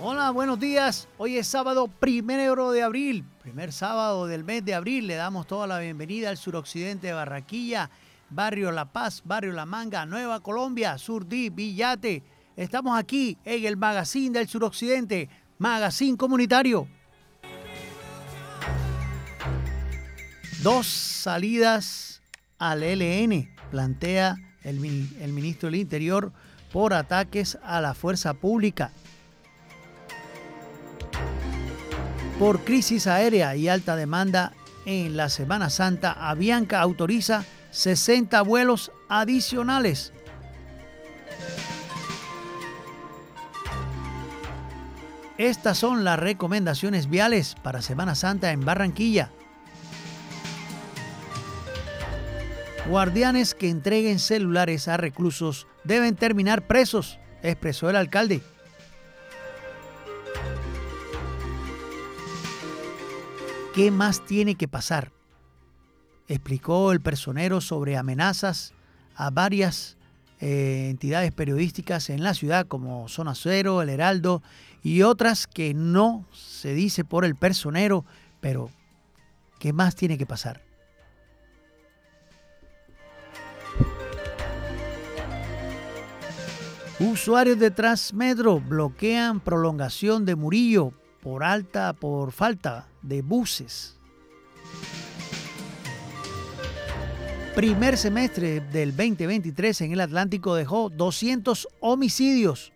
Hola, buenos días. Hoy es sábado primero de abril, primer sábado del mes de abril. Le damos toda la bienvenida al suroccidente de Barranquilla, Barrio La Paz, Barrio La Manga, Nueva Colombia, Surdí, Villate. Estamos aquí en el Magazine del Suroccidente, Magazine Comunitario. Dos salidas al LN, plantea el, el ministro del Interior por ataques a la fuerza pública. Por crisis aérea y alta demanda en la Semana Santa, Avianca autoriza 60 vuelos adicionales. Estas son las recomendaciones viales para Semana Santa en Barranquilla. Guardianes que entreguen celulares a reclusos deben terminar presos, expresó el alcalde. ¿Qué más tiene que pasar? Explicó el personero sobre amenazas a varias eh, entidades periodísticas en la ciudad como Zona Cero, El Heraldo y otras que no se dice por el personero, pero ¿qué más tiene que pasar? Usuarios de Transmetro bloquean prolongación de Murillo por alta, por falta de buses. Primer semestre del 2023 en el Atlántico dejó 200 homicidios.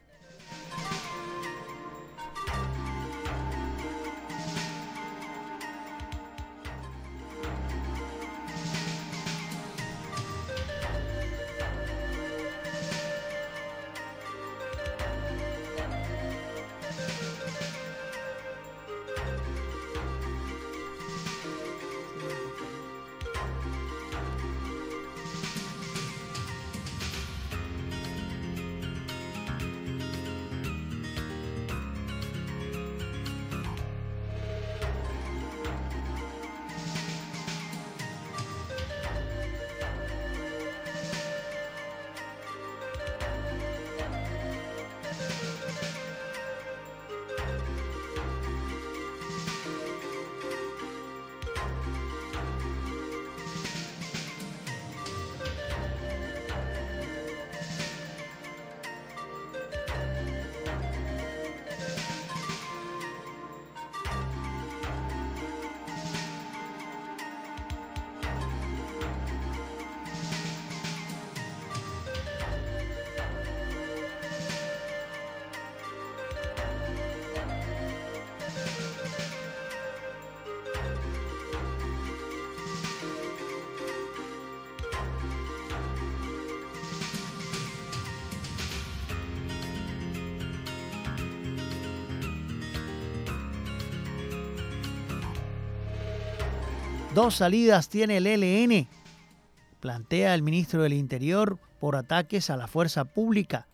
Dos salidas tiene el ELN, plantea el ministro del Interior por ataques a la fuerza pública.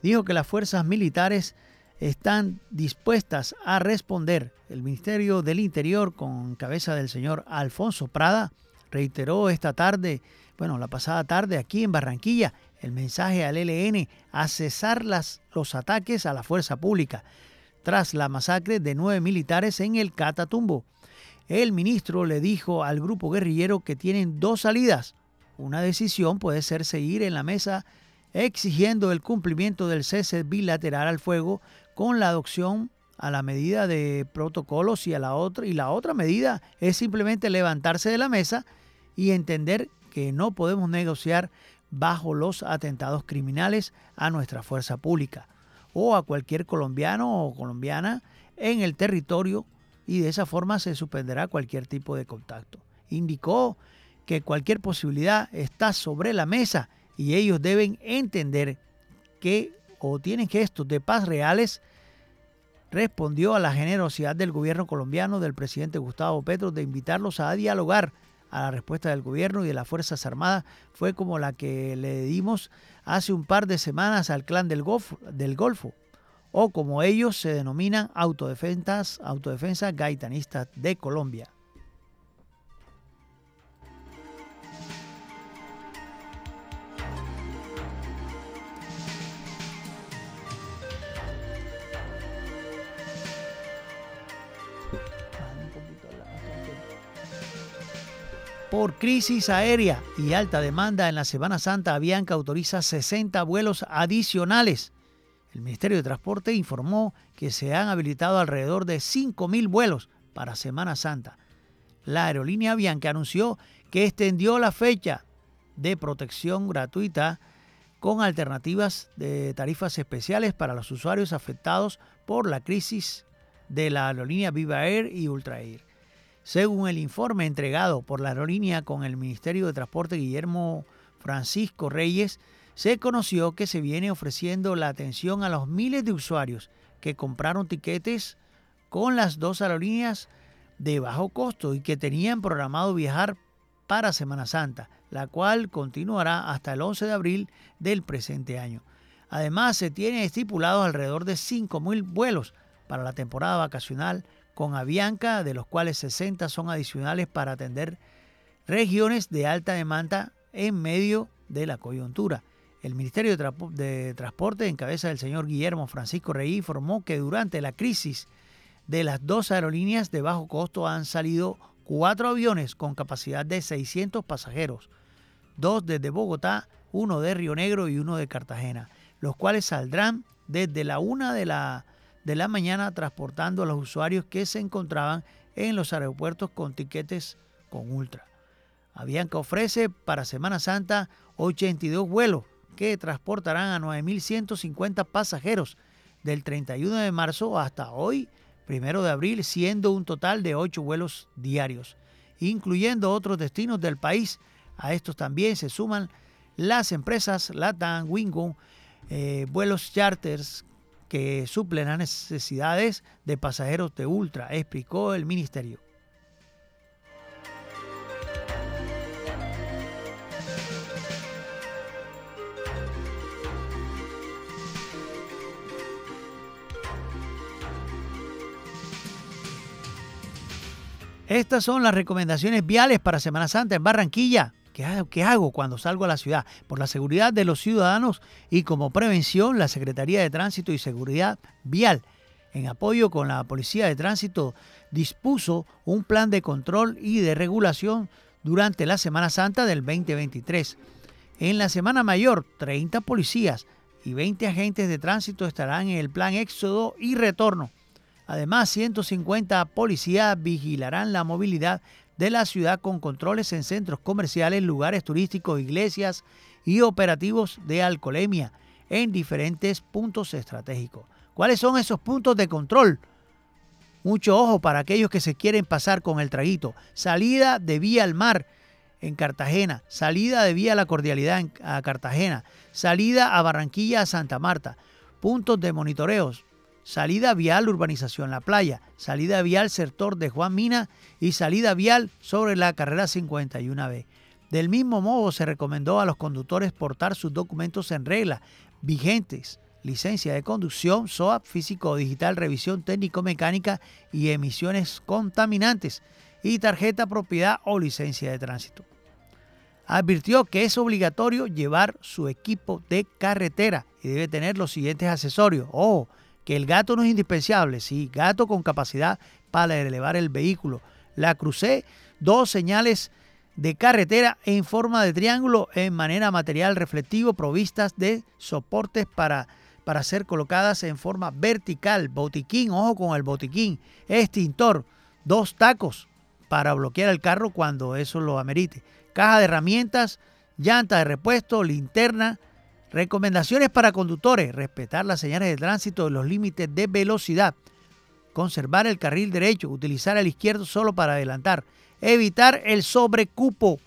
Dijo que las fuerzas militares están dispuestas a responder. El Ministerio del Interior, con cabeza del señor Alfonso Prada, reiteró esta tarde, bueno, la pasada tarde aquí en Barranquilla, el mensaje al ELN a cesar las, los ataques a la fuerza pública tras la masacre de nueve militares en el Catatumbo. El ministro le dijo al grupo guerrillero que tienen dos salidas. Una decisión puede ser seguir en la mesa exigiendo el cumplimiento del cese bilateral al fuego con la adopción a la medida de protocolos y a la otra y la otra medida es simplemente levantarse de la mesa y entender que no podemos negociar bajo los atentados criminales a nuestra fuerza pública o a cualquier colombiano o colombiana en el territorio y de esa forma se suspenderá cualquier tipo de contacto. Indicó que cualquier posibilidad está sobre la mesa y ellos deben entender que o tienen gestos de paz reales, respondió a la generosidad del gobierno colombiano del presidente Gustavo Petro de invitarlos a dialogar. A la respuesta del gobierno y de las Fuerzas Armadas fue como la que le dimos hace un par de semanas al clan del Golfo, del Golfo o como ellos se denominan autodefensas, autodefensas gaitanistas de Colombia. Por crisis aérea y alta demanda en la Semana Santa, Avianca autoriza 60 vuelos adicionales el Ministerio de Transporte informó que se han habilitado alrededor de 5.000 vuelos para Semana Santa. La aerolínea Avianca anunció que extendió la fecha de protección gratuita con alternativas de tarifas especiales para los usuarios afectados por la crisis de la aerolínea Viva Air y Ultra Air. Según el informe entregado por la aerolínea con el Ministerio de Transporte Guillermo Francisco Reyes, se conoció que se viene ofreciendo la atención a los miles de usuarios que compraron tiquetes con las dos aerolíneas de bajo costo y que tenían programado viajar para Semana Santa, la cual continuará hasta el 11 de abril del presente año. Además, se tiene estipulados alrededor de 5.000 vuelos para la temporada vacacional con Avianca, de los cuales 60 son adicionales para atender regiones de alta demanda en medio de la coyuntura. El Ministerio de, Transporte, en cabeza del señor Guillermo Francisco Rey, informó que durante la crisis de las dos aerolíneas de bajo costo han salido cuatro aviones con capacidad de 600 pasajeros, dos desde Bogotá, uno de Río Negro y uno de Cartagena, los cuales saldrán desde la una de la, de la mañana transportando a los usuarios que se encontraban en los aeropuertos con tiquetes con Ultra. Avianca ofrece para Semana Santa 82 vuelos que transportarán a 9.150 pasajeros del 31 de marzo hasta hoy, primero de abril, siendo un total de ocho vuelos diarios, incluyendo otros destinos del país. A estos también se suman las empresas LATAM, Wingo, eh, vuelos charters que suplen las necesidades de pasajeros de Ultra, explicó el ministerio. Estas son las recomendaciones viales para Semana Santa en Barranquilla. ¿Qué, hago cuando salgo a la ciudad? Por la seguridad de los ciudadanos y como prevención, la Secretaría de Tránsito y Seguridad Vial, en apoyo con la Policía de Tránsito, dispuso un plan de control y de regulación durante la Semana Santa del 2023. En la Semana Mayor, 30 policías y 20 agentes de tránsito estarán en el plan Éxodo y Retorno Además, 150 policías vigilarán la movilidad de la ciudad con controles en centros comerciales, lugares turísticos, iglesias y operativos de alcoholemia en diferentes puntos estratégicos. ¿Cuáles son esos puntos de control? Mucho ojo para aquellos que se quieren pasar con el traguito. Salida de vía al mar en Cartagena, salida de vía a la cordialidad a Cartagena, salida a Barranquilla a Santa Marta, puntos de monitoreos, salida vial urbanización La Playa, salida vial sector de Juan Mina y salida vial sobre la carrera 51B. Del mismo modo se recomendó a los conductores portar sus documentos en regla, vigentes, licencia de conducción, SOAP, físico digital, revisión técnico-mecánica y emisiones contaminantes, y tarjeta propiedad o licencia de tránsito. Advirtió que es obligatorio llevar su equipo de carretera y debe tener los siguientes accesorios. Ojo, que el gato no es indispensable, sí, gato con capacidad para elevar el vehículo. La crucé, dos señales de carretera en forma de triángulo en manera material reflectivo provistas de soportes para, para ser colocadas en forma vertical. Botiquín, ojo con el botiquín. Extintor, dos tacos para bloquear el carro cuando eso lo amerite. Caja de herramientas, llanta de repuesto, linterna, Recomendaciones para conductores. Respetar las señales de tránsito los límites de velocidad. Conservar el carril derecho. Utilizar el izquierdo solo para adelantar. Evitar el sobrecupo.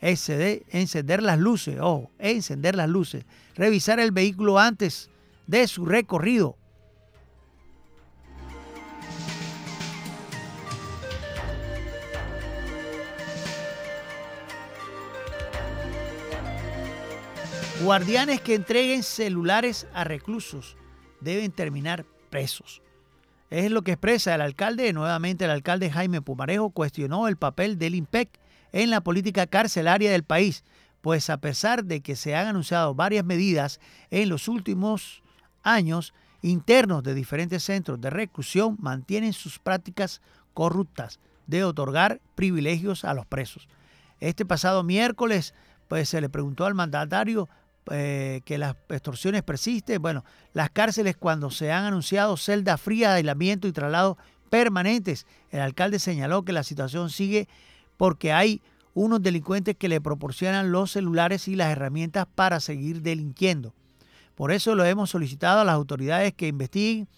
Encender las luces. Ojo, encender las luces. Revisar el vehículo antes de su recorrido. Guardianes que entreguen celulares a reclusos deben terminar presos. Es lo que expresa el alcalde. Nuevamente el alcalde Jaime Pumarejo cuestionó el papel del IMPEC en la política carcelaria del país, pues a pesar de que se han anunciado varias medidas en los últimos años, internos de diferentes centros de reclusión mantienen sus prácticas corruptas de otorgar privilegios a los presos. Este pasado miércoles pues se le preguntó al mandatario eh, que las extorsiones persisten. Bueno, las cárceles cuando se han anunciado celdas frías de aislamiento y traslado permanentes, el alcalde señaló que la situación sigue porque hay unos delincuentes que le proporcionan los celulares y las herramientas para seguir delinquiendo. Por eso lo hemos solicitado a las autoridades que investiguen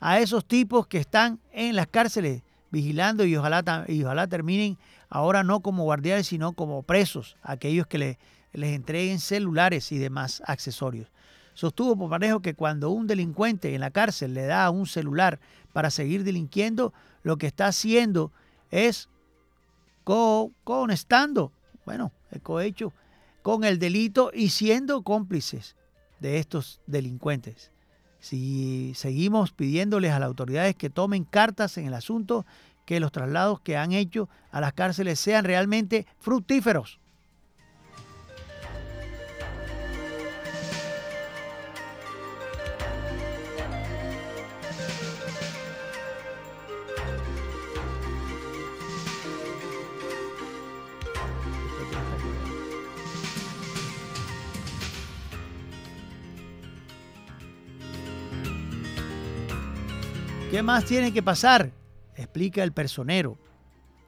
a esos tipos que están en las cárceles vigilando y ojalá, y ojalá terminen ahora no como guardianes, sino como presos, aquellos que le, les entreguen celulares y demás accesorios. Sostuvo Pomarejo que cuando un delincuente en la cárcel le da un celular para seguir delinquiendo, lo que está haciendo es co conestando, bueno, el cohecho, con el delito y siendo cómplices de estos delincuentes. Si seguimos pidiéndoles a las autoridades que tomen cartas en el asunto, que los traslados que han hecho a las cárceles sean realmente fructíferos. ¿Qué más tiene que pasar? Explica el personero.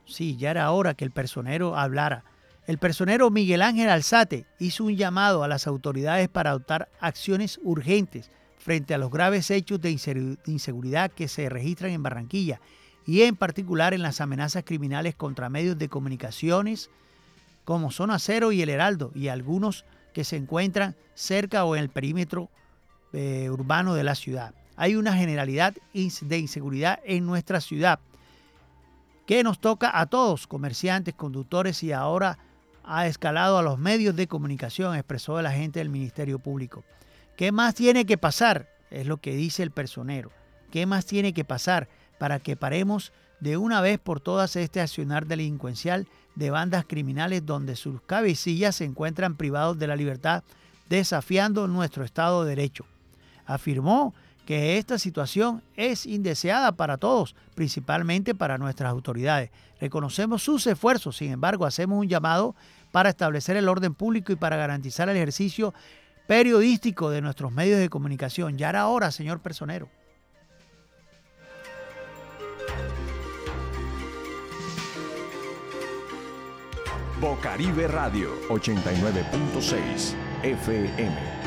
Sí, ya era hora que el personero hablara. El personero Miguel Ángel Alzate hizo un llamado a las autoridades para adoptar acciones urgentes frente a los graves hechos de inseguridad que se registran en Barranquilla y en particular en las amenazas criminales contra medios de comunicaciones como Zona Cero y El Heraldo y algunos que se encuentran cerca o en el perímetro eh, urbano de la ciudad hay una generalidad de inseguridad en nuestra ciudad que nos toca a todos, comerciantes, conductores y ahora ha escalado a los medios de comunicación, expresó el agente del Ministerio Público. ¿Qué más tiene que pasar? Es lo que dice el personero. ¿Qué más tiene que pasar para que paremos de una vez por todas este accionar delincuencial de bandas criminales donde sus cabecillas se encuentran privados de la libertad, desafiando nuestro Estado de Derecho? Afirmó que esta situación es indeseada para todos, principalmente para nuestras autoridades. Reconocemos sus esfuerzos, sin embargo, hacemos un llamado para establecer el orden público y para garantizar el ejercicio periodístico de nuestros medios de comunicación. Ya era hora, señor personero. Bocaribe Radio 89.6 FM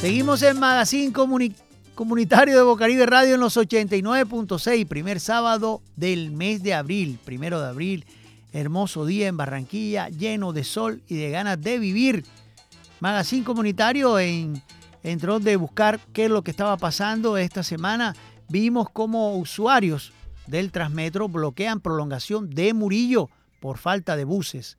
Seguimos en Magazine Comunitario de Bocaribe Radio en los 89.6, primer sábado del mes de abril, primero de abril. Hermoso día en Barranquilla, lleno de sol y de ganas de vivir. Magazine Comunitario en, entró de buscar qué es lo que estaba pasando esta semana. Vimos cómo usuarios del Transmetro bloquean prolongación de Murillo por falta de buses.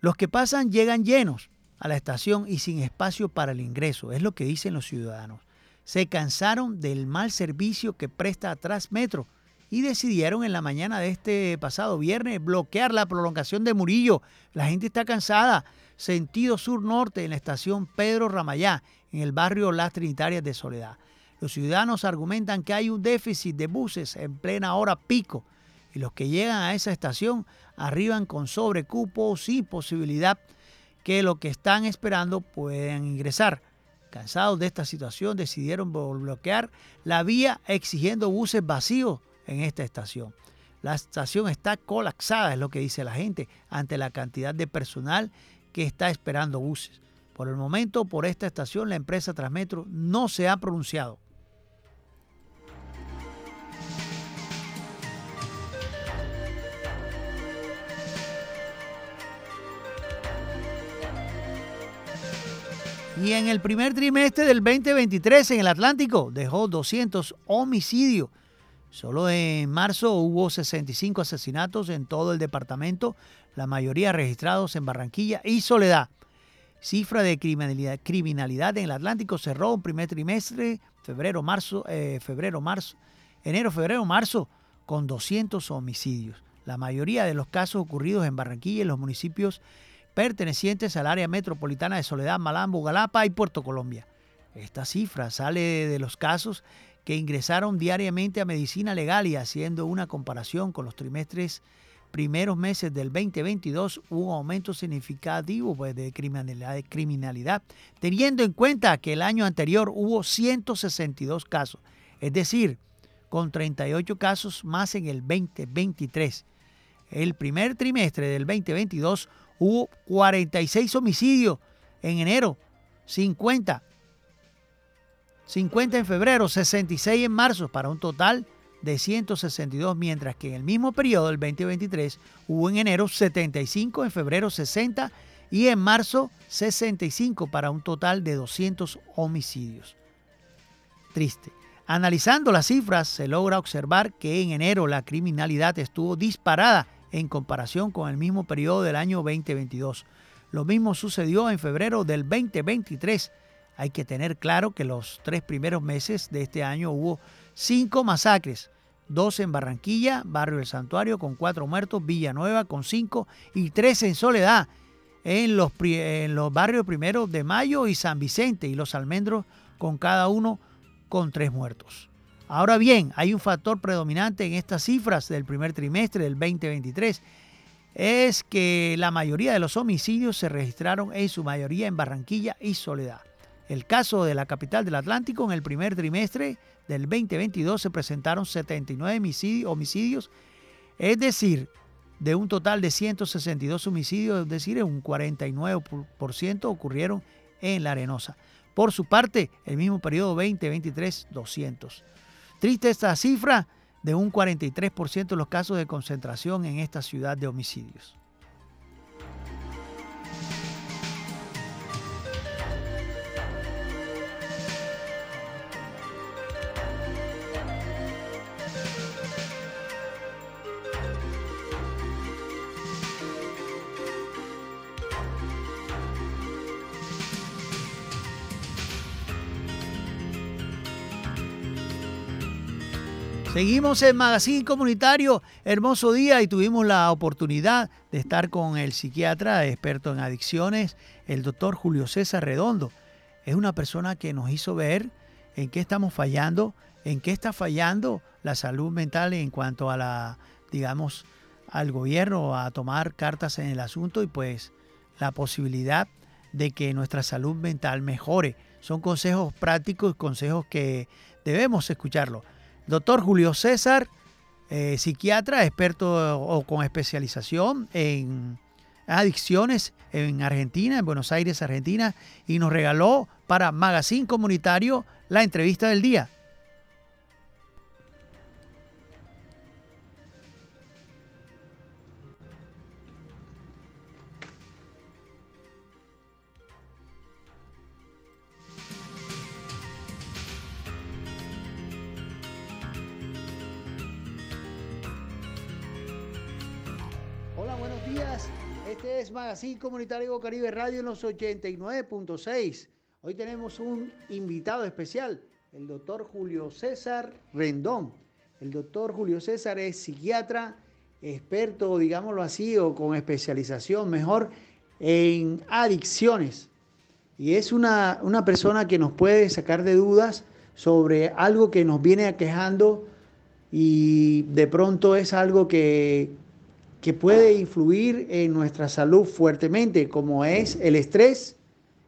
Los que pasan llegan llenos a la estación y sin espacio para el ingreso, es lo que dicen los ciudadanos. Se cansaron del mal servicio que presta Transmetro y decidieron en la mañana de este pasado viernes bloquear la prolongación de Murillo. La gente está cansada. Sentido sur-norte en la estación Pedro Ramayá, en el barrio Las Trinitarias de Soledad. Los ciudadanos argumentan que hay un déficit de buses en plena hora pico y los que llegan a esa estación arriban con sobrecupo sin posibilidad que lo que están esperando puedan ingresar. Cansados de esta situación, decidieron bloquear la vía exigiendo buses vacíos en esta estación. La estación está colapsada, es lo que dice la gente, ante la cantidad de personal que está esperando buses. Por el momento, por esta estación, la empresa Transmetro no se ha pronunciado. Y en el primer trimestre del 2023 en el Atlántico dejó 200 homicidios. Solo en marzo hubo 65 asesinatos en todo el departamento, la mayoría registrados en Barranquilla y Soledad. Cifra de criminalidad, criminalidad en el Atlántico cerró un primer trimestre, febrero, marzo, eh, febrero, marzo, enero, febrero, marzo, con 200 homicidios. La mayoría de los casos ocurridos en Barranquilla y los municipios pertenecientes al área metropolitana de Soledad, Malambo, Galapa y Puerto Colombia. Esta cifra sale de los casos que ingresaron diariamente a medicina legal y haciendo una comparación con los trimestres primeros meses del 2022 hubo un aumento significativo pues, de, criminalidad, teniendo en cuenta que el año anterior hubo 162 casos, es decir, con 38 casos más en el 2023. El primer trimestre del 2022 Hubo 46 homicidios en enero, 50. 50 en febrero, 66 en marzo, para un total de 162, mientras que en el mismo periodo del 2023 hubo en enero 75, en febrero 60 y en marzo 65, para un total de 200 homicidios. Triste. Analizando las cifras, se logra observar que en enero la criminalidad estuvo disparada en comparación con el mismo periodo del año 2022. Lo mismo sucedió en febrero del 2023. Hay que tener claro que los tres primeros meses de este año hubo cinco masacres, dos en Barranquilla, Barrio del Santuario con cuatro muertos, Villanueva con cinco y tres en Soledad, en los, en los barrios primero de Mayo y San Vicente y los Almendros con cada uno con tres muertos. Ahora bien, hay un factor predominante en estas cifras del primer trimestre del 2023. Es que la mayoría de los homicidios se registraron en su mayoría en Barranquilla y Soledad. El caso de la capital del Atlántico en el primer trimestre del 2022 se presentaron 79 homicidios, es decir, de un total de 162 homicidios, es decir, un 49% ocurrieron en La Arenosa. Por su parte, el mismo periodo 2023, 200. Triste esta cifra de un 43% de los casos de concentración en esta ciudad de homicidios. Seguimos en Magazine Comunitario, hermoso día y tuvimos la oportunidad de estar con el psiquiatra experto en adicciones, el doctor Julio César Redondo. Es una persona que nos hizo ver en qué estamos fallando, en qué está fallando la salud mental en cuanto a la, digamos, al gobierno a tomar cartas en el asunto y pues la posibilidad de que nuestra salud mental mejore. Son consejos prácticos, consejos que debemos escucharlo. Doctor Julio César, eh, psiquiatra, experto o con especialización en adicciones en Argentina, en Buenos Aires, Argentina, y nos regaló para Magazine Comunitario, la entrevista del día. Magazine Comunitario Caribe Radio en los 89.6. Hoy tenemos un invitado especial, el doctor Julio César Rendón. El doctor Julio César es psiquiatra, experto, digámoslo así, o con especialización mejor en adicciones. Y es una, una persona que nos puede sacar de dudas sobre algo que nos viene aquejando y de pronto es algo que que puede influir en nuestra salud fuertemente, como es el estrés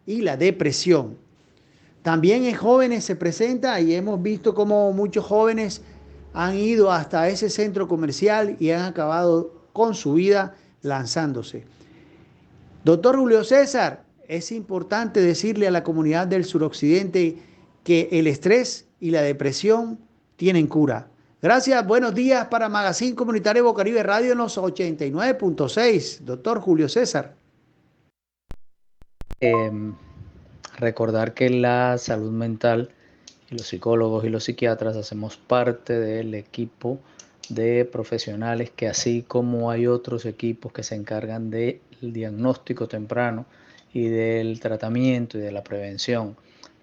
y la depresión. También en jóvenes se presenta y hemos visto cómo muchos jóvenes han ido hasta ese centro comercial y han acabado con su vida lanzándose. Doctor Julio César, es importante decirle a la comunidad del suroccidente que el estrés y la depresión tienen cura. Gracias, buenos días para Magazine Comunitario Bocaribe Radio en los 89.6. Doctor Julio César. Em, recordar que la salud mental los psicólogos y los psiquiatras hacemos parte del equipo de profesionales que así como hay otros equipos que se encargan del diagnóstico temprano y del tratamiento y de la prevención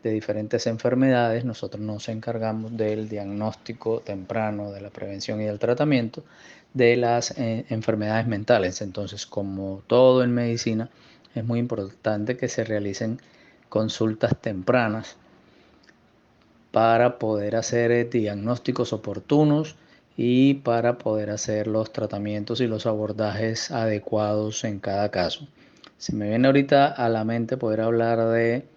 de diferentes enfermedades, nosotros nos encargamos del diagnóstico temprano, de la prevención y del tratamiento de las eh, enfermedades mentales. Entonces, como todo en medicina, es muy importante que se realicen consultas tempranas para poder hacer eh, diagnósticos oportunos y para poder hacer los tratamientos y los abordajes adecuados en cada caso. Se me viene ahorita a la mente poder hablar de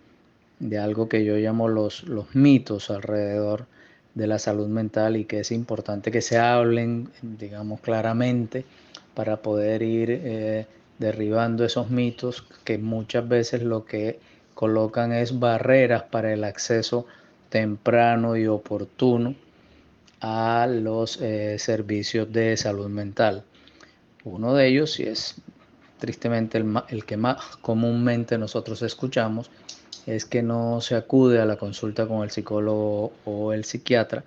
de algo que yo llamo los, los mitos alrededor de la salud mental y que es importante que se hablen, digamos, claramente para poder ir eh, derribando esos mitos que muchas veces lo que colocan es barreras para el acceso temprano y oportuno a los eh, servicios de salud mental. Uno de ellos, y es tristemente el, el que más comúnmente nosotros escuchamos, es que no se acude a la consulta con el psicólogo o el psiquiatra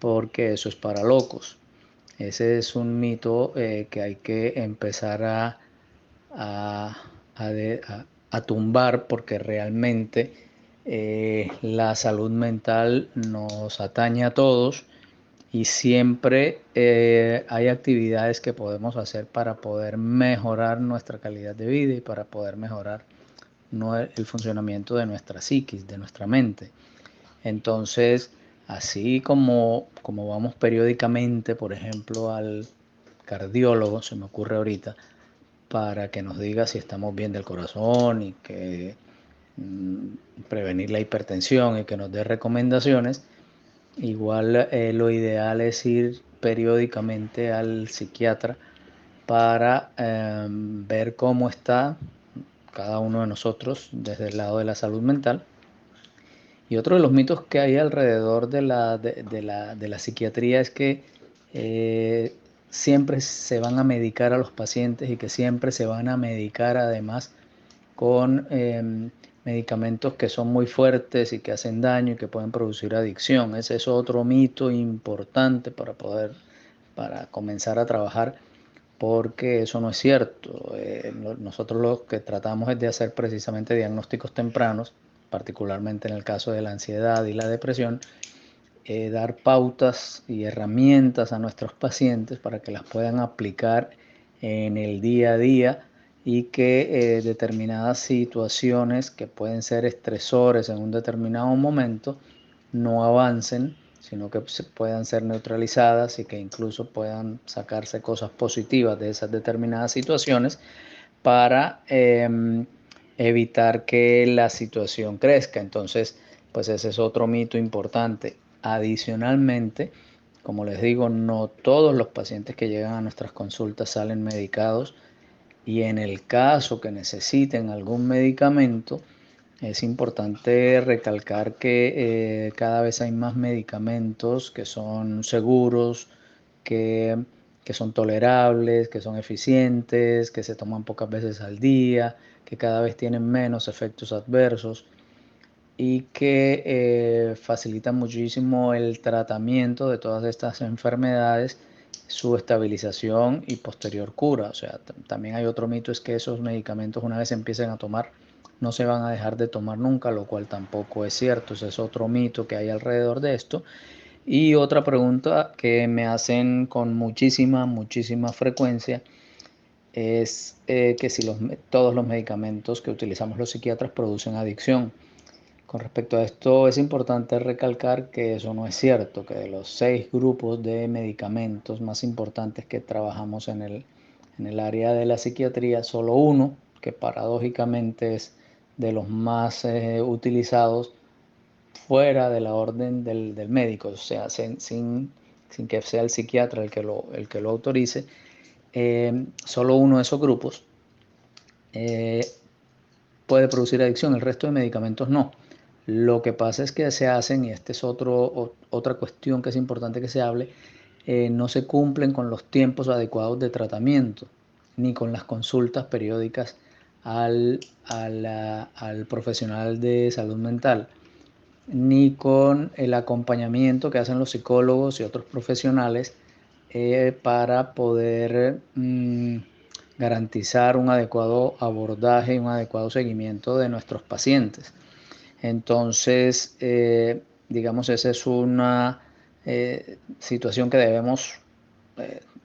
porque eso es para locos. Ese es un mito eh, que hay que empezar a, a, tumbar porque realmente eh, la salud mental nos atañe a todos y siempre eh, hay actividades que podemos hacer para poder mejorar nuestra calidad de vida y para poder mejorar no el funcionamiento de nuestra psiquis, de nuestra mente. Entonces, así como, como vamos periódicamente, por ejemplo, al cardiólogo, se me ocurre ahorita, para que nos diga si estamos bien del corazón y que mm, prevenir la hipertensión y que nos dé recomendaciones, igual eh, lo ideal es ir periódicamente al psiquiatra para em, ver cómo está cada uno de nosotros desde el lado de la salud mental. Y otro de los mitos que hay alrededor de la, de, la, psiquiatría es que eh, siempre se van a medicar a los pacientes y que siempre se van a medicar además con em, medicamentos que son muy fuertes y que hacen daño y que pueden producir adicción. Ese es otro mito importante para poder, para comenzar a trabajar porque eso no es cierto. Eh, nosotros lo que tratamos es de hacer precisamente diagnósticos tempranos, particularmente en el caso de la ansiedad y la depresión, eh, dar pautas y herramientas a nuestros pacientes para que las puedan aplicar en el día a día y que eh, determinadas situaciones que pueden ser estresores en un determinado momento no avancen sino que puedan ser neutralizadas y que incluso puedan sacarse cosas positivas de esas determinadas situaciones para em, evitar que la situación crezca. Entonces, pues ese es otro mito importante. Adicionalmente, como les digo, no todos los pacientes que llegan a nuestras consultas salen medicados y en el caso que necesiten algún medicamento, Es importante recalcar que eh, cada vez hay más medicamentos que son seguros, que, que, son tolerables, que son eficientes, que se toman pocas veces al día, que cada vez tienen menos efectos adversos y que eh, facilitan muchísimo el tratamiento de todas estas enfermedades, su estabilización y posterior cura. O sea, también hay otro mito, es que esos medicamentos una vez empiecen a tomar, no se van a dejar de tomar nunca, lo cual tampoco es cierto. Ese es otro mito que hay alrededor de esto. Y otra pregunta que me hacen con muchísima, muchísima frecuencia es eh, que si los, todos los medicamentos que utilizamos los psiquiatras producen adicción. Con respecto a esto es importante recalcar que eso no es cierto, que de los seis grupos de medicamentos más importantes que trabajamos en el, en el área de la psiquiatría, solo uno, que paradójicamente es de los más eh, utilizados fuera de la orden del, del médico, o sea, sin, sin, que sea el psiquiatra el que lo, el que lo autorice, eh, solo uno de esos grupos eh, puede producir adicción, el resto de medicamentos no. Lo que pasa es que se hacen, y esta es otro, otra cuestión que es importante que se hable, eh, no se cumplen con los tiempos adecuados de tratamiento, ni con las consultas periódicas al, al, profesional de salud mental, ni con el acompañamiento que hacen los psicólogos y otros profesionales eh, para poder mm, garantizar un adecuado abordaje y un adecuado seguimiento de nuestros pacientes. Entonces, eh, digamos, esa es una eh, situación que debemos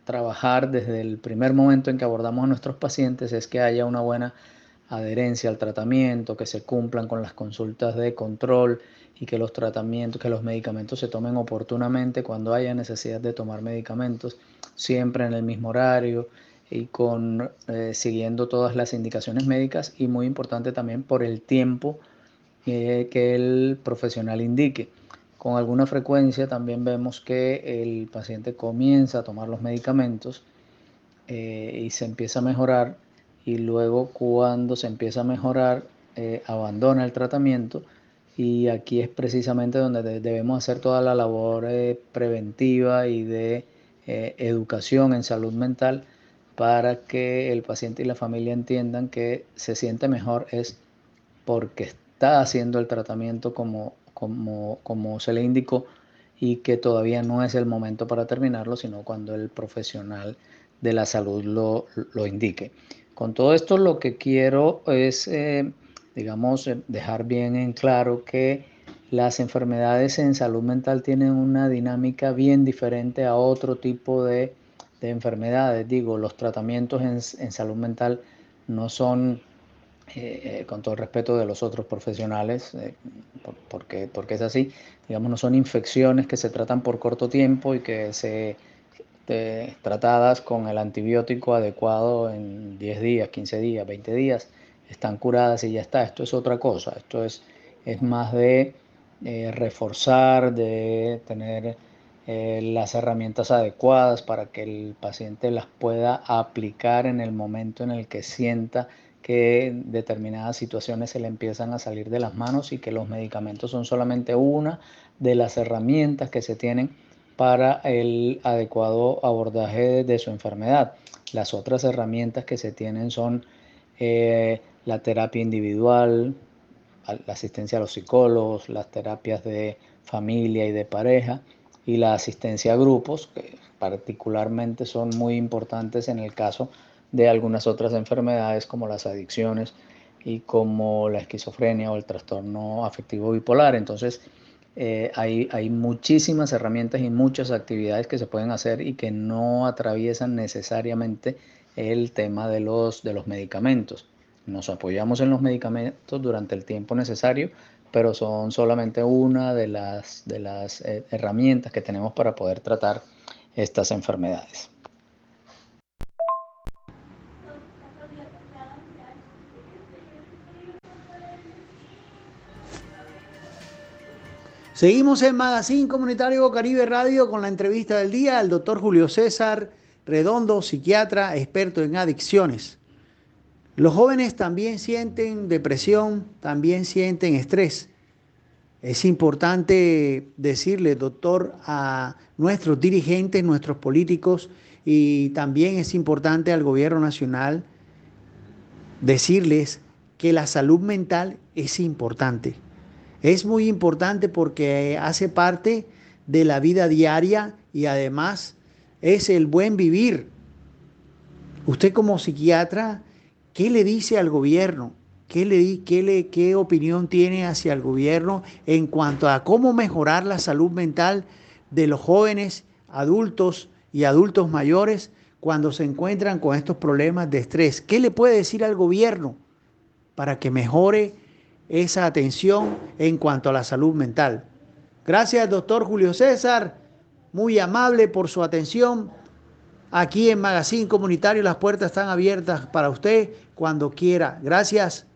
trabajar desde el primer momento en que abordamos a nuestros pacientes, es que haya una buena adherencia al tratamiento, que se cumplan con las consultas de control y que los tratamientos, que los medicamentos se tomen oportunamente cuando haya necesidad de tomar medicamentos, siempre en el mismo horario y con siguiendo todas las indicaciones médicas y muy importante también por el tiempo que el profesional indique. Con alguna frecuencia también vemos que el paciente comienza a tomar los medicamentos eh, y se empieza a mejorar y luego cuando se empieza a mejorar eh, abandona el tratamiento y aquí es precisamente donde debemos hacer toda la labor eh, preventiva y de educación en salud mental para que el paciente y la familia entiendan que se siente mejor es porque está haciendo el tratamiento como, como, como se le indicó y que todavía no es el momento para terminarlo, sino cuando el profesional de la salud lo, lo indique. Con todo esto lo que quiero es, eh, digamos, eh, dejar bien en claro que las enfermedades en salud mental tienen una dinámica bien diferente a otro tipo de, de enfermedades. Digo, los tratamientos en, en salud mental no son eh, con todo el respeto de los otros profesionales, eh, porque, porque es así, digamos, no son infecciones que se tratan por corto tiempo y que se tratadas con el antibiótico adecuado en 10 días, 15 días, 20 días, están curadas y ya está. Esto es otra cosa, esto es, es más de eh, reforzar, de tener las herramientas adecuadas para que el paciente las pueda aplicar en el momento en el que sienta que determinadas situaciones se le empiezan a salir de las manos y que los medicamentos son solamente una de las herramientas que se tienen para el adecuado abordaje de su enfermedad. Las otras herramientas que se tienen son eh, la terapia individual, la asistencia a los psicólogos, las terapias de familia y de pareja y la asistencia a grupos, que particularmente son muy importantes en el caso de algunas otras enfermedades como las adicciones y como la esquizofrenia o el trastorno afectivo bipolar. Entonces, eh, hay, hay muchísimas herramientas y muchas actividades que se pueden hacer y que no atraviesan necesariamente el tema de los, de los medicamentos. Nos apoyamos en los medicamentos durante el tiempo necesario, pero son solamente una de las, de las eh, herramientas que tenemos para poder tratar estas enfermedades. Seguimos en Magazine Comunitario Caribe Radio con la entrevista del día al doctor Julio César Redondo, psiquiatra, experto en adicciones. Los jóvenes también sienten depresión, también sienten estrés. Es importante decirle, doctor, a nuestros dirigentes, nuestros políticos, y también es importante al gobierno nacional decirles que la salud mental es importante. Es muy importante porque hace parte de la vida diaria y además es el buen vivir. Usted como psiquiatra, ¿qué le dice al gobierno? ¿Qué, le, qué, le, ¿Qué opinión tiene hacia el gobierno en cuanto a cómo mejorar la salud mental de los jóvenes, adultos y adultos mayores cuando se encuentran con estos problemas de estrés? ¿Qué le puede decir al gobierno para que mejore esa atención en cuanto a la salud mental? Gracias, doctor Julio César, muy amable por su atención. Aquí en Magazine Comunitario las puertas están abiertas para usted cuando quiera. Gracias.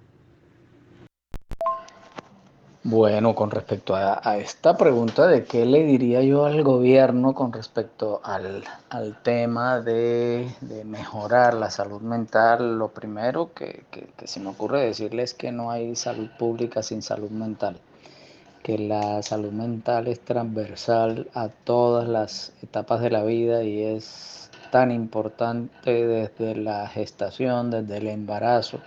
Bueno, con respecto a, esta pregunta de qué le diría yo al gobierno con respecto al, tema de, mejorar la salud mental, lo primero que, que, se me ocurre decirles es que no hay salud pública sin salud mental, que la salud mental es transversal a todas las etapas de la vida y es tan importante desde la gestación, desde el embarazo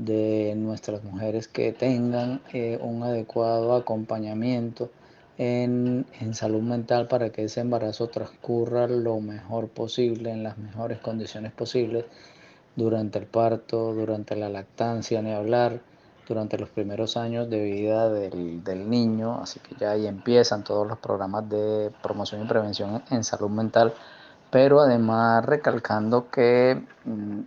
de nuestras mujeres que tengan eh, un adecuado acompañamiento en, salud mental para que ese embarazo transcurra lo mejor posible, en las mejores condiciones posibles, durante el parto, durante la lactancia, ni hablar, durante los primeros años de vida del, del niño, así que ya ahí empiezan todos los programas de promoción y prevención en salud mental, pero además recalcando que mm,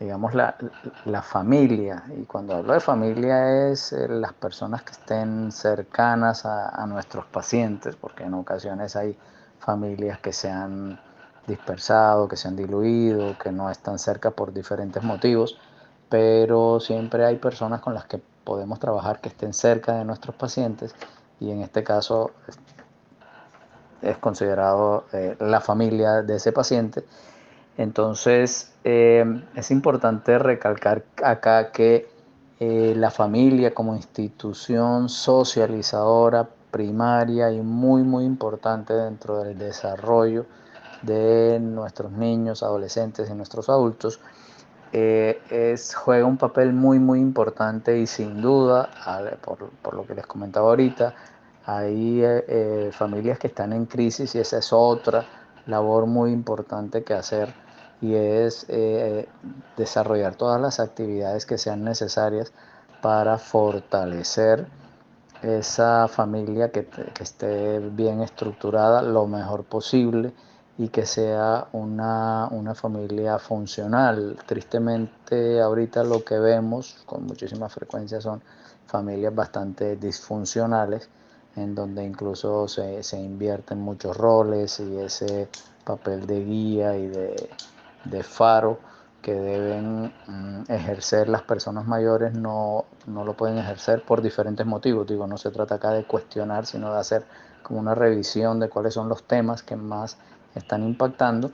digamos, la, familia. Y cuando hablo de familia es eh, las personas que estén cercanas a, nuestros pacientes, porque en ocasiones hay familias que se han dispersado, que se han diluido, que no están cerca por diferentes motivos, pero siempre hay personas con las que podemos trabajar que estén cerca de nuestros pacientes y en este caso es considerado eh, la familia de ese paciente entonces, eh, es importante recalcar acá que eh, la familia como institución socializadora primaria y muy, muy importante dentro del desarrollo de nuestros niños, adolescentes y nuestros adultos, eh, juega un papel muy, muy importante y sin duda, por, por lo que les comentaba ahorita, hay familias que están en crisis y esa es otra labor muy importante que hacer y es eh, desarrollar todas las actividades que sean necesarias para fortalecer esa familia que, esté bien estructurada lo mejor posible y que sea una, una, familia funcional. Tristemente ahorita lo que vemos con muchísima frecuencia son familias bastante disfuncionales en donde incluso se, se invierten muchos roles y ese papel de guía y de, de faro que deben mm, ejercer las personas mayores no, no, lo pueden ejercer por diferentes motivos. Digo, no se trata acá de cuestionar, sino de hacer como una revisión de cuáles son los temas que más están impactando.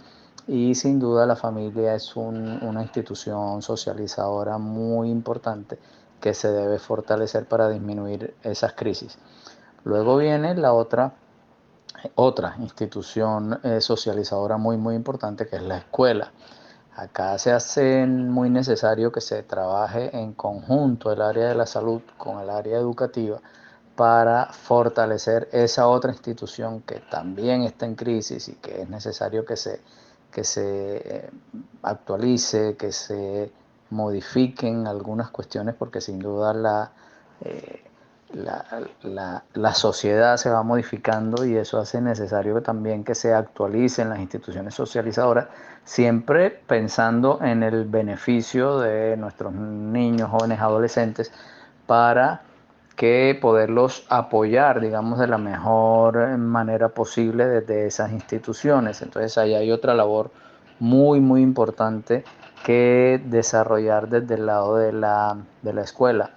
Y sin duda la familia es una institución socializadora muy importante que se debe fortalecer para disminuir esas crisis. Luego viene la otra otra institución eh, socializadora muy muy importante que es la escuela. Acá se hace muy necesario que se trabaje en conjunto el área de la salud con el área educativa para fortalecer esa otra institución que también está en crisis y que es necesario que se, que se eh, actualice, que se modifiquen algunas cuestiones porque sin duda la, eh, la, la, sociedad se va modificando y eso hace necesario también que se actualicen las instituciones socializadoras, siempre pensando en el beneficio de nuestros niños, jóvenes, adolescentes, para que poderlos apoyar, digamos, de la mejor manera posible desde esas instituciones. Entonces ahí hay otra labor muy, muy importante que desarrollar desde el lado de la, de la escuela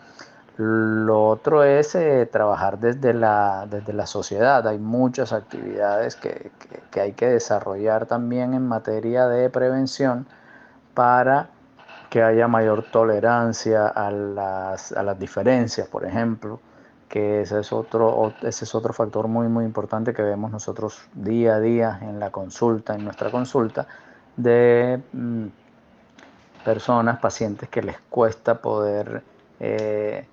lo otro es eh, trabajar desde la, desde la sociedad. Hay muchas actividades que, hay que desarrollar también en materia de prevención para que haya mayor tolerancia a las, a las diferencias, por ejemplo, que ese es, otro, ese es otro factor muy, muy importante que vemos nosotros día a día en la consulta, en nuestra consulta, de mm, personas, pacientes que les cuesta poder eh,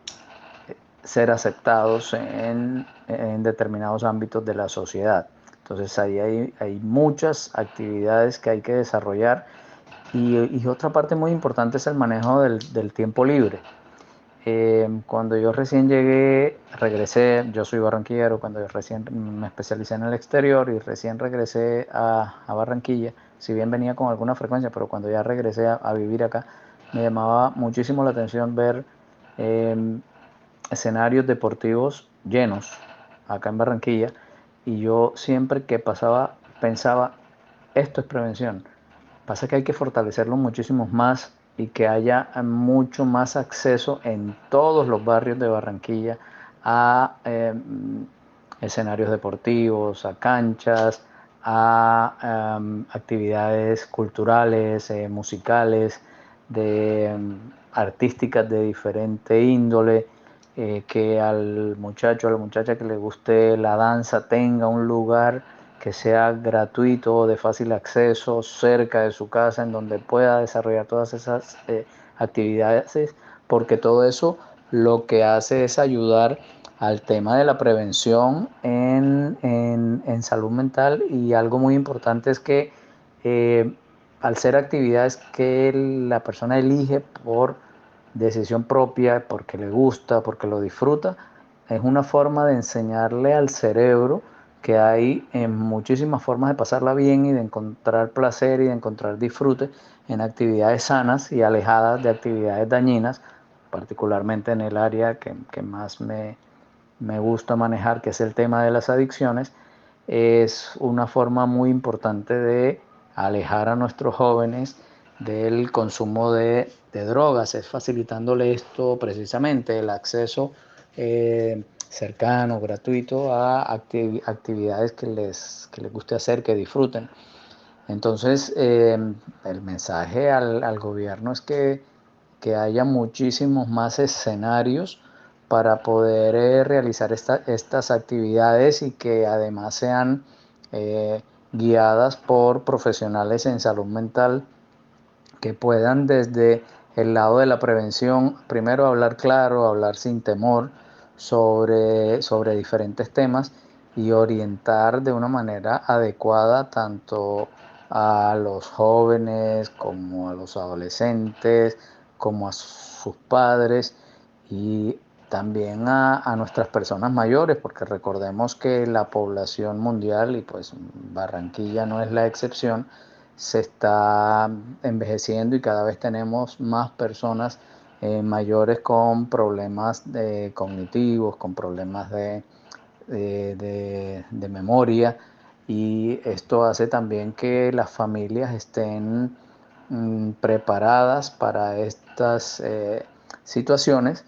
ser aceptados en, en, determinados ámbitos de la sociedad. Entonces ahí hay, hay muchas actividades que hay que desarrollar y, otra parte muy importante es el manejo del, tiempo libre. Eh, cuando yo recién llegué, regresé, yo soy barranquillero, cuando yo recién me especialicé en el exterior y recién regresé a, Barranquilla, si bien venía con alguna frecuencia, pero cuando ya regresé a, vivir acá, me llamaba muchísimo la atención ver em, escenarios deportivos llenos acá en Barranquilla y yo siempre que pasaba pensaba, esto es prevención Pasa que hay que fortalecerlo muchísimo más y que haya mucho más acceso en todos los barrios de Barranquilla a em, escenarios deportivos, a canchas, a em, actividades culturales, eh, musicales, de, artísticas de diferente índole, eh, que al muchacho, a la muchacha que le guste la danza tenga un lugar que sea gratuito, de fácil acceso, cerca de su casa, en donde pueda desarrollar todas esas eh, actividades, porque todo eso lo que hace es ayudar al tema de la prevención en, salud mental. Y algo muy importante es que eh, al ser actividades que la persona elige por decisión propia, porque le gusta, porque lo disfruta, es una forma de enseñarle al cerebro que hay en muchísimas formas de pasarla bien y de encontrar placer y de encontrar disfrute en actividades sanas y alejadas de actividades dañinas, particularmente en el área que, más me, me gusta manejar, que es el tema de las adicciones, es una forma muy importante de alejar a nuestros jóvenes del consumo de, drogas, es facilitándole esto precisamente, el acceso eh, cercano, gratuito a actividades que les, les guste hacer, que disfruten. Entonces, em, el mensaje al, gobierno es que, haya muchísimos más escenarios para poder eh, realizar estas actividades y que además sean eh, guiadas por profesionales en salud mental que puedan desde el lado de la prevención, primero hablar claro, hablar sin temor, sobre, sobre diferentes temas y orientar de una manera adecuada tanto a los jóvenes como a los adolescentes, como a sus padres y también a, a, nuestras personas mayores, porque recordemos que la población mundial, y pues Barranquilla no es la excepción, se está envejeciendo y cada vez tenemos más personas eh, mayores con problemas de, cognitivos, con problemas de, de, memoria. Y esto hace también que las familias estén mm, preparadas para estas eh, situaciones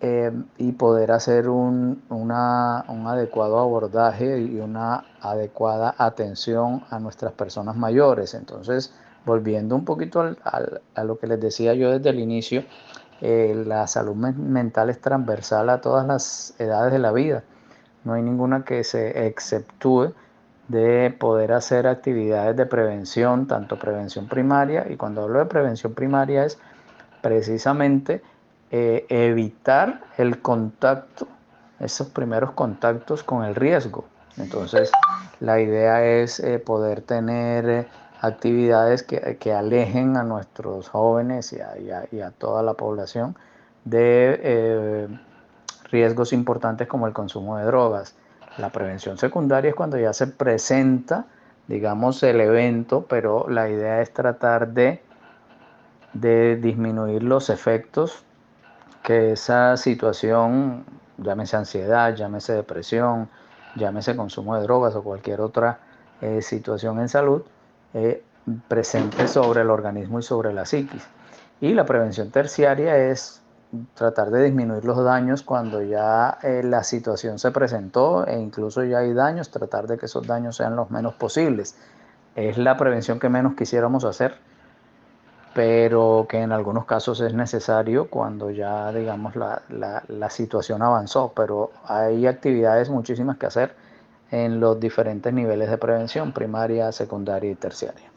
eh, y poder hacer un, un adecuado abordaje y una adecuada atención a nuestras personas mayores. Entonces, volviendo un poquito a lo que les decía yo desde el inicio, eh, la salud mental es transversal a todas las edades de la vida. No hay ninguna que se exceptúe de poder hacer actividades de prevención, tanto prevención primaria, y cuando hablo de prevención primaria es precisamente eh, evitar el contacto, esos primeros contactos con el riesgo. Entonces, la idea es eh, poder tener actividades que, alejen a nuestros jóvenes y a, toda la población de eh, riesgos importantes como el consumo de drogas. La prevención secundaria es cuando ya se presenta, digamos, el evento, pero la idea es tratar de, de disminuir los efectos que esa situación, llámese ansiedad, llámese depresión, llámese consumo de drogas o cualquier otra eh, situación en salud, eh, presente sobre el organismo y sobre la psiquis. Y la prevención terciaria es tratar de disminuir los daños cuando ya eh, la situación se presentó e incluso ya hay daños, tratar de que esos daños sean los menos posibles. Es la prevención que menos quisiéramos hacer, pero que en algunos casos es necesario cuando ya, digamos, la, la, situación avanzó. Pero hay actividades muchísimas que hacer en los diferentes niveles de prevención, primaria, secundaria y terciaria.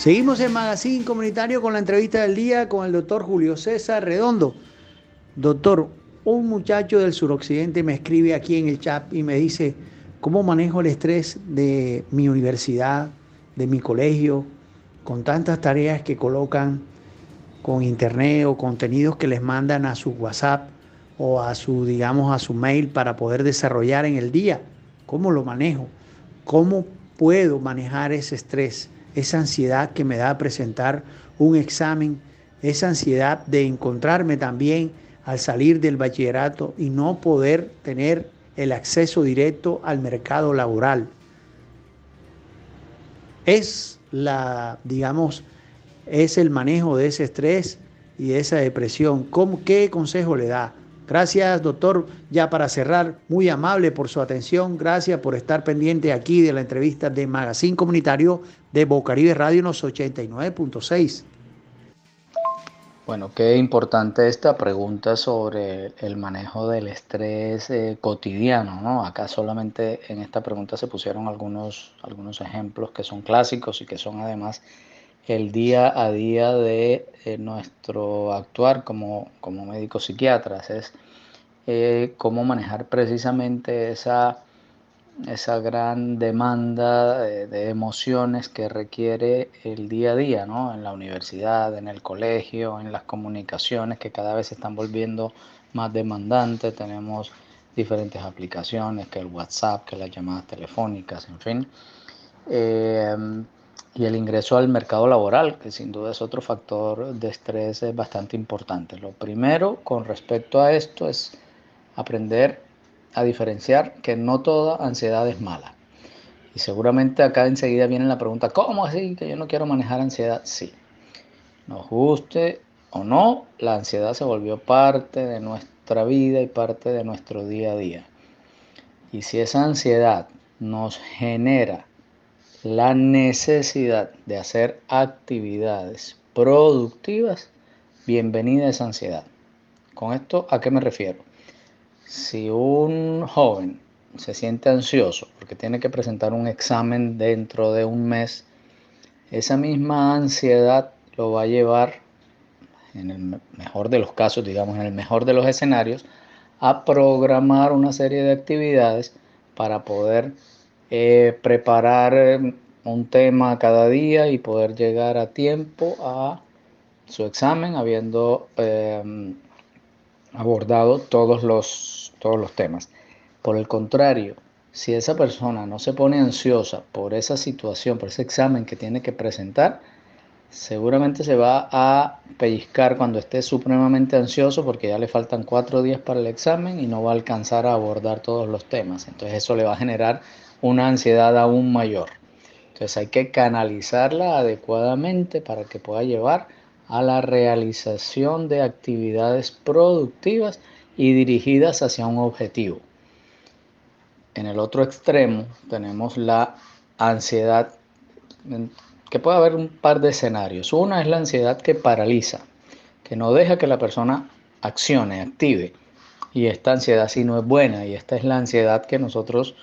Seguimos en Magazine Comunitario con la entrevista del día con el doctor Julio César Redondo. Doctor, un muchacho del suroccidente me escribe aquí en el chat y me dice, ¿cómo manejo el estrés de mi universidad, de mi colegio, con tantas tareas que colocan con internet o contenidos que les mandan a su WhatsApp o a su, digamos, a su mail para poder desarrollar en el día? ¿Cómo lo manejo? ¿Cómo puedo manejar ese estrés? Esa ansiedad que me da presentar un examen, esa ansiedad de encontrarme también al salir del bachillerato y no poder tener el acceso directo al mercado laboral. Es la, digamos, es el manejo de ese estrés y de esa depresión. ¿Cómo, ¿Qué consejo le da? Gracias, doctor. Ya para cerrar, muy amable por su atención. Gracias por estar pendiente aquí de la entrevista de Magazine Comunitario de Bocaribe Radio en los 89.6. Bueno, qué importante esta pregunta sobre el manejo del estrés eh, cotidiano, ¿no? Acá solamente en esta pregunta se pusieron algunos, algunos ejemplos que son clásicos y que son además el día a día de eh, nuestro actuar como, como médicos psiquiatras, es eh, cómo manejar precisamente esa, esa gran demanda de, emociones que requiere el día a día, ¿no? en la universidad, en el colegio, en las comunicaciones que cada vez se están volviendo más demandantes, tenemos diferentes aplicaciones, que el WhatsApp, que las llamadas telefónicas, en fin. Eh, y el ingreso al mercado laboral, que sin duda es otro factor de estrés bastante importante. Lo primero con respecto a esto es aprender a diferenciar que no toda ansiedad es mala. Y seguramente acá enseguida viene la pregunta, ¿cómo así que yo no quiero manejar ansiedad? Sí, nos guste o no, la ansiedad se volvió parte de nuestra vida y parte de nuestro día a día. Y si esa ansiedad nos genera la necesidad de hacer actividades productivas, bienvenida esa ansiedad. ¿Con esto a qué me refiero? Si un joven se siente ansioso porque tiene que presentar un examen dentro de un mes, esa misma ansiedad lo va a llevar, en el mejor de los casos, digamos, en el mejor de los escenarios, a programar una serie de actividades para poder eh, preparar eh, un tema cada día y poder llegar a tiempo a su examen habiendo eh, abordado todos los, todos los temas. Por el contrario, si esa persona no se pone ansiosa por esa situación, por ese examen que tiene que presentar, seguramente se va a pellizcar cuando esté supremamente ansioso porque ya le faltan cuatro días para el examen y no va a alcanzar a abordar todos los temas. Entonces eso le va a generar una ansiedad aún mayor. Entonces hay que canalizarla adecuadamente para que pueda llevar a la realización de actividades productivas y dirigidas hacia un objetivo. En el otro extremo tenemos la ansiedad, que puede haber un par de escenarios. Una es la ansiedad que paraliza, que no deja que la persona accione, active. Y esta ansiedad sí no es buena y esta es la ansiedad que nosotros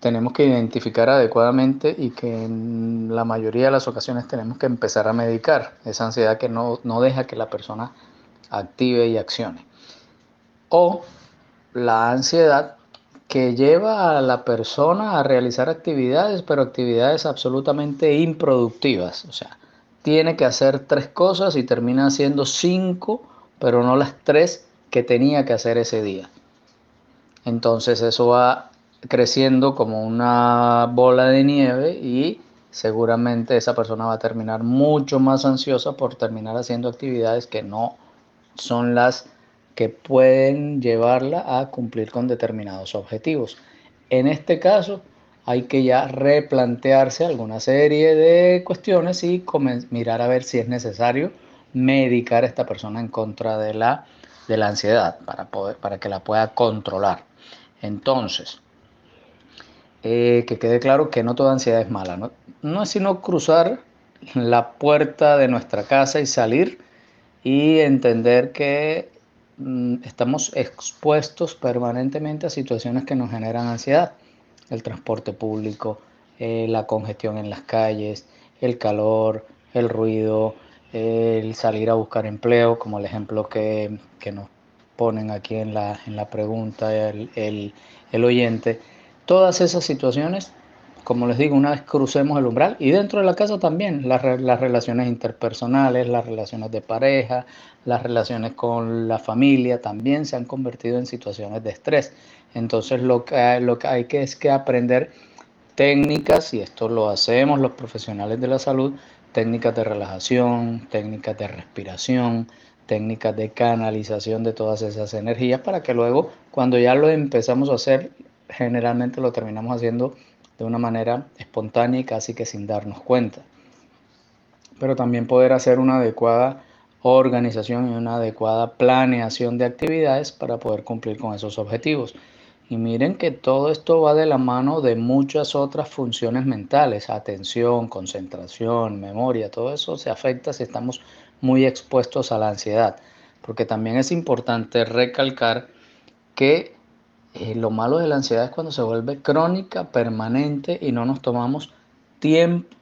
tenemos que identificar adecuadamente y que en la mayoría de las ocasiones tenemos que empezar a medicar esa ansiedad que no, deja que la persona active y accione. O la ansiedad que lleva a la persona a realizar actividades, pero actividades absolutamente improductivas. O sea, tiene que hacer tres cosas y termina haciendo cinco, pero no las tres que tenía que hacer ese día. Entonces eso va creciendo como una bola de nieve y seguramente esa persona va a terminar mucho más ansiosa por terminar haciendo actividades que no son las que pueden llevarla a cumplir con determinados objetivos. En este caso, hay que ya replantearse alguna serie de cuestiones y mirar a ver si es necesario medicar a esta persona en contra de la, de la ansiedad para, poder, para que la pueda controlar. Entonces, eh, que quede claro que no toda ansiedad es mala. ¿no? no es sino cruzar la puerta de nuestra casa y salir y entender que mm, estamos expuestos permanentemente a situaciones que nos generan ansiedad. El transporte público, eh, la congestión en las calles, el calor, el ruido, el salir a buscar empleo, como el ejemplo que, nos ponen aquí en la, en la pregunta el, el oyente. Todas esas situaciones como les digo, una vez crucemos el umbral y dentro de la casa también, las, relaciones interpersonales, las relaciones de pareja, las relaciones con la familia también se han convertido en situaciones de estrés. Entonces lo que, lo que hay que es que aprender técnicas, y esto lo hacemos los profesionales de la salud, técnicas de relajación, técnicas de respiración, técnicas de canalización de todas esas energías para que luego cuando ya lo empezamos a hacer, generalmente lo terminamos haciendo de una manera espontánea y casi que sin darnos cuenta. Pero también poder hacer una adecuada organización y una adecuada planeación de actividades para poder cumplir con esos objetivos. Y miren que todo esto va de la mano de muchas otras funciones mentales, atención, concentración, memoria, todo eso se afecta si estamos muy expuestos a la ansiedad. Porque también es importante recalcar que eh, lo malo de la ansiedad es cuando se vuelve crónica, permanente y no nos tomamos tiempo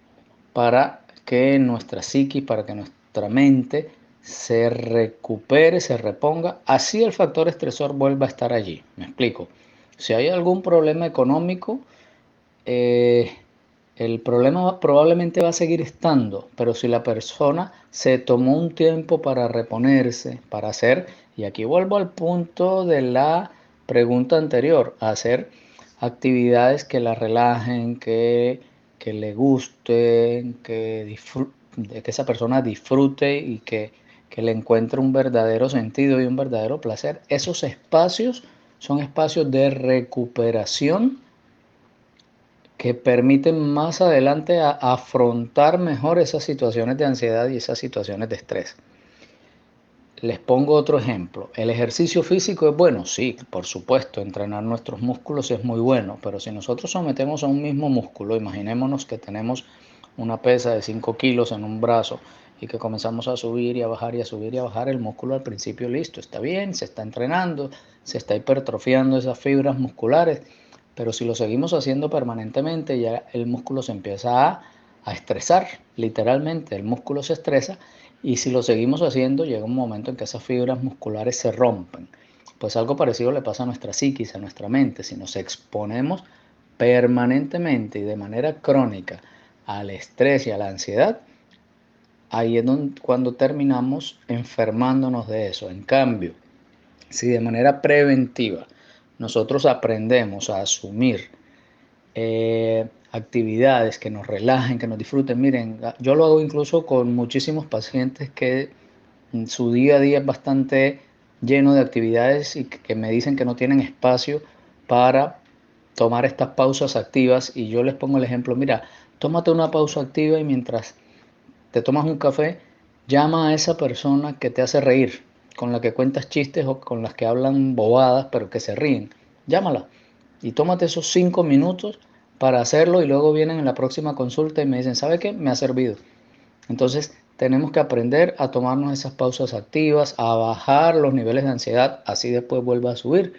para que nuestra psiquis, para que nuestra mente se recupere, se reponga, así el factor estresor vuelva a estar allí. Me explico. Si hay algún problema económico, eh, el problema probablemente va a seguir estando, pero si la persona se tomó un tiempo para reponerse, para hacer, y aquí vuelvo al punto de la pregunta anterior, hacer actividades que la relajen, que, que le gusten, que, que esa persona disfrute y que, que le encuentre un verdadero sentido y un verdadero placer. Esos espacios son espacios de recuperación que permiten más adelante afrontar mejor esas situaciones de ansiedad y esas situaciones de estrés. Les pongo otro ejemplo. ¿El ejercicio físico es bueno? Sí, por supuesto, entrenar nuestros músculos es muy bueno, pero si nosotros sometemos a un mismo músculo, imaginémonos que tenemos una pesa de 5 kilos en un brazo y que comenzamos a subir y a bajar y a subir y a bajar, el músculo al principio listo, está bien, se está entrenando, se está hipertrofiando esas fibras musculares, pero si lo seguimos haciendo permanentemente, ya el músculo se empieza a, a estresar, literalmente, el músculo se estresa y si lo seguimos haciendo, llega un momento en que esas fibras musculares se rompen. Pues algo parecido le pasa a nuestra psiquis, a nuestra mente. Si nos exponemos permanentemente y de manera crónica al estrés y a la ansiedad, ahí es cuando terminamos enfermándonos de eso. En cambio, si de manera preventiva nosotros aprendemos a asumir eh, actividades que nos relajen, que nos disfruten. Miren, yo lo hago incluso con muchísimos pacientes que su día a día es bastante lleno de actividades y que me dicen que no tienen espacio para tomar estas pausas activas y yo les pongo el ejemplo, mira, tómate una pausa activa y mientras te tomas un café, llama a esa persona que te hace reír, con la que cuentas chistes o con las que hablan bobadas, pero que se ríen. Llámala y tómate esos cinco minutos para hacerlo y luego vienen en la próxima consulta y me dicen, ¿sabe qué? Me ha servido. Entonces tenemos que aprender a tomarnos esas pausas activas, a bajar los niveles de ansiedad, así después vuelva a subir,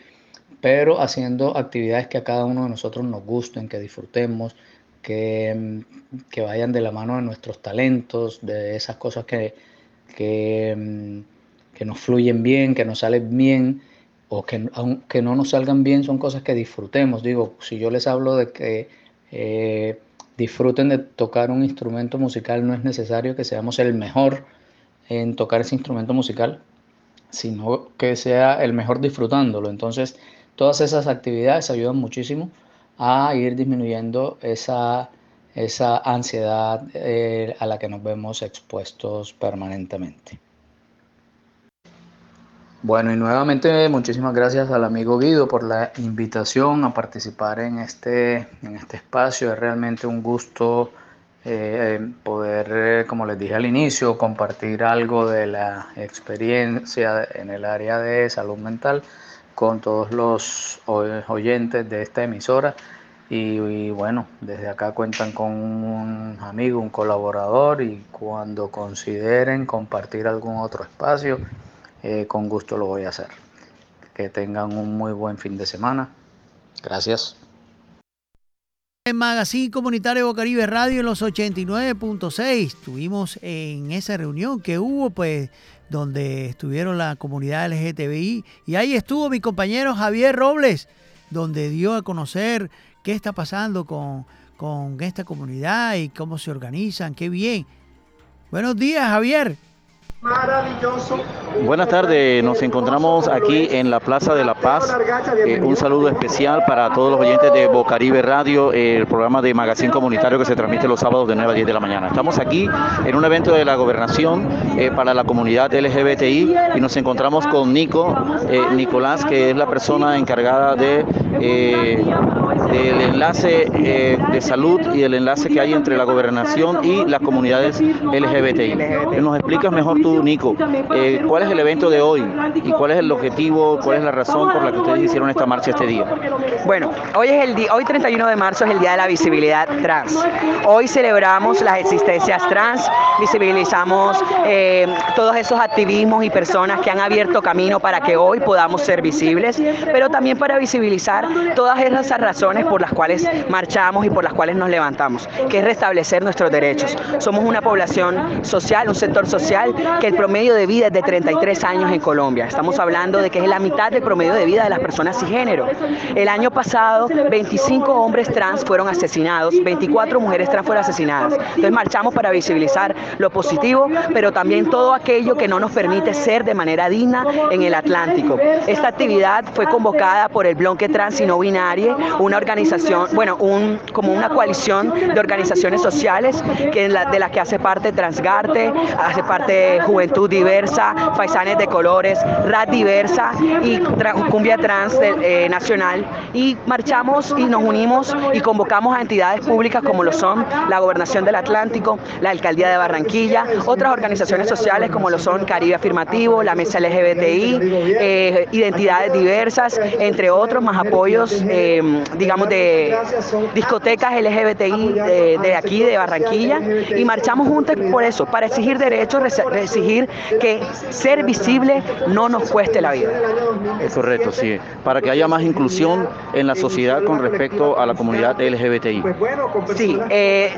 pero haciendo actividades que a cada uno de nosotros nos gusten, que disfrutemos, que, que vayan de la mano de nuestros talentos, de esas cosas que, que, que nos fluyen bien, que nos salen bien o que aunque no nos salgan bien son cosas que disfrutemos. Digo, si yo les hablo de que eh, disfruten de tocar un instrumento musical, no es necesario que seamos el mejor en tocar ese instrumento musical, sino que sea el mejor disfrutándolo. Entonces, todas esas actividades ayudan muchísimo a ir disminuyendo esa, esa ansiedad eh, a la que nos vemos expuestos permanentemente. Bueno, y nuevamente muchísimas gracias al amigo Guido por la invitación a participar en este, en este espacio. Es realmente un gusto eh, poder, eh, como les dije al inicio, compartir algo de la experiencia en el área de salud mental con todos los oyentes de esta emisora. Y, bueno, desde acá cuentan con un amigo, un colaborador y cuando consideren compartir algún otro espacio, eh, con gusto lo voy a hacer. Que tengan un muy buen fin de semana. Gracias. En Magazine Comunitario Bocaribe Radio en los 89.6 estuvimos en esa reunión que hubo pues donde estuvieron la comunidad LGTBI y ahí estuvo mi compañero Javier Robles donde dio a conocer qué está pasando con, con esta comunidad y cómo se organizan, qué bien. Buenos días Javier. Buenas tardes, nos encontramos aquí en la Plaza de la Paz. Eh, un saludo especial para todos los oyentes de Bocaribe Radio, el programa de magazine comunitario que se transmite los sábados de 9 a 10 de la mañana. Estamos aquí en un evento de la gobernación eh, para la comunidad LGBTI y nos encontramos con Nico, eh, Nicolás, que es la persona encargada de del enlace de salud y el enlace que hay entre la gobernación y las comunidades LGBTI. ¿Nos explicas mejor Nico, eh, ¿cuál es el evento de hoy y cuál es el objetivo, cuál es la razón por la que ustedes hicieron esta marcha este día? Bueno, hoy es el día, hoy 31 de marzo es el día de la visibilidad trans. Hoy celebramos las existencias trans, visibilizamos eh, todos esos activismos y personas que han abierto camino para que hoy podamos ser visibles, pero también para visibilizar todas esas razones por las cuales marchamos y por las cuales nos levantamos, que es restablecer nuestros derechos. Somos una población social, un sector social que el promedio de vida es de 33 años en Colombia. Estamos hablando de que es la mitad del promedio de vida de las personas sin género. El año pasado, 25 hombres trans fueron asesinados, 24 mujeres trans fueron asesinadas. Entonces marchamos para visibilizar lo positivo, pero también todo aquello que no nos permite ser de manera digna en el Atlántico. Esta actividad fue convocada por el Bloque Trans y No Binario, una organización, bueno, un, como una coalición de organizaciones sociales que de las que hace parte Transgarte, hace parte Juventud Diversa, Faisanes de Colores, RAT Diversa y Cumbia Trans eh, Nacional. Y marchamos y nos unimos y convocamos a entidades públicas como lo son la Gobernación del Atlántico, la Alcaldía de Barranquilla, otras organizaciones sociales como lo son Caribe Afirmativo, la Mesa LGBTI, eh, identidades diversas, entre otros, más apoyos, eh, digamos, de discotecas LGBTI de, de aquí, de Barranquilla. Y marchamos juntos por eso, para exigir derechos, exigir que ser visible no nos cueste la vida. Es correcto, sí. Para que haya más inclusión en la sociedad con respecto a la comunidad LGBTI. Sí, eh,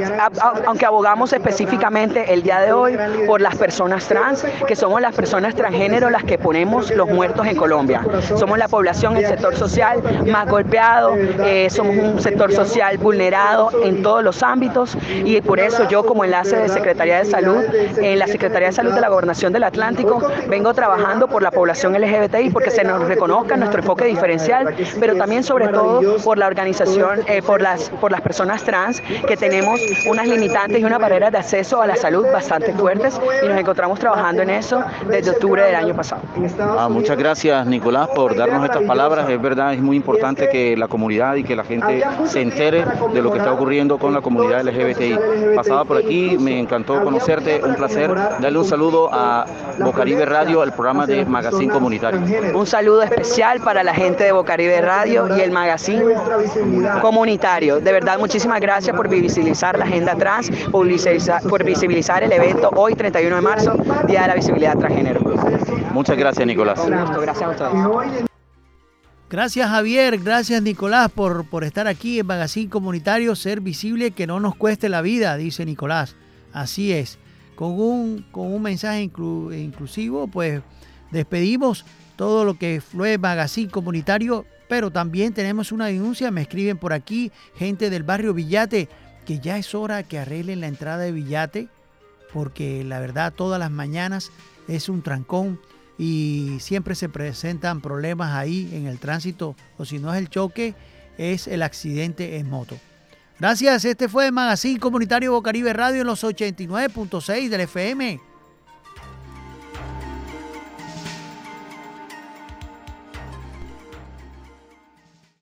aunque abogamos específicamente el día de hoy por las personas trans, que somos las personas transgénero las que ponemos los muertos en Colombia. Somos la población, el sector social más golpeado, eh, somos un sector social vulnerado en todos los ámbitos y por eso yo como enlace de Secretaría de Salud, en la Secretaría de Salud de la Gobernación del Atlántico, vengo trabajando por la población LGBTI porque se nos reconozca nuestro enfoque diferencial, pero también sobre todo por la organización, eh, por, las, por las personas trans, que tenemos unas limitantes y unas barreras de acceso a la salud bastante fuertes y nos encontramos trabajando en eso desde octubre del año pasado. Ah, muchas gracias Nicolás por darnos estas palabras. Es verdad, es muy importante que la comunidad y que la gente se entere de lo que está ocurriendo con la comunidad LGBTI. Pasaba por aquí, me encantó conocerte, un placer. Darle un saludo a Bocaribe Radio, el programa de Magazine Comunitario. Un saludo especial para la gente de Bocaribe Radio y el Magazine Comunitario. De verdad, muchísimas gracias por visibilizar la agenda trans, por visibilizar, por visibilizar el evento hoy, 31 de marzo, Día de la Visibilidad Transgénero. Muchas gracias, Nicolás. Gracias a ustedes. Gracias Javier, gracias Nicolás por, por estar aquí en Magazine Comunitario, ser visible que no nos cueste la vida, dice Nicolás. Así es con un, con un mensaje inclusivo, pues despedimos todo lo que fue Magazine Comunitario, pero también tenemos una denuncia, me escriben por aquí, gente del barrio Villate, que ya es hora que arreglen la entrada de Villate, porque la verdad todas las mañanas es un trancón y siempre se presentan problemas ahí en el tránsito, o si no es el choque, es el accidente en moto. Gracias, este fue el Magazine Comunitario Bocaribe Radio en los 89.6 del FM.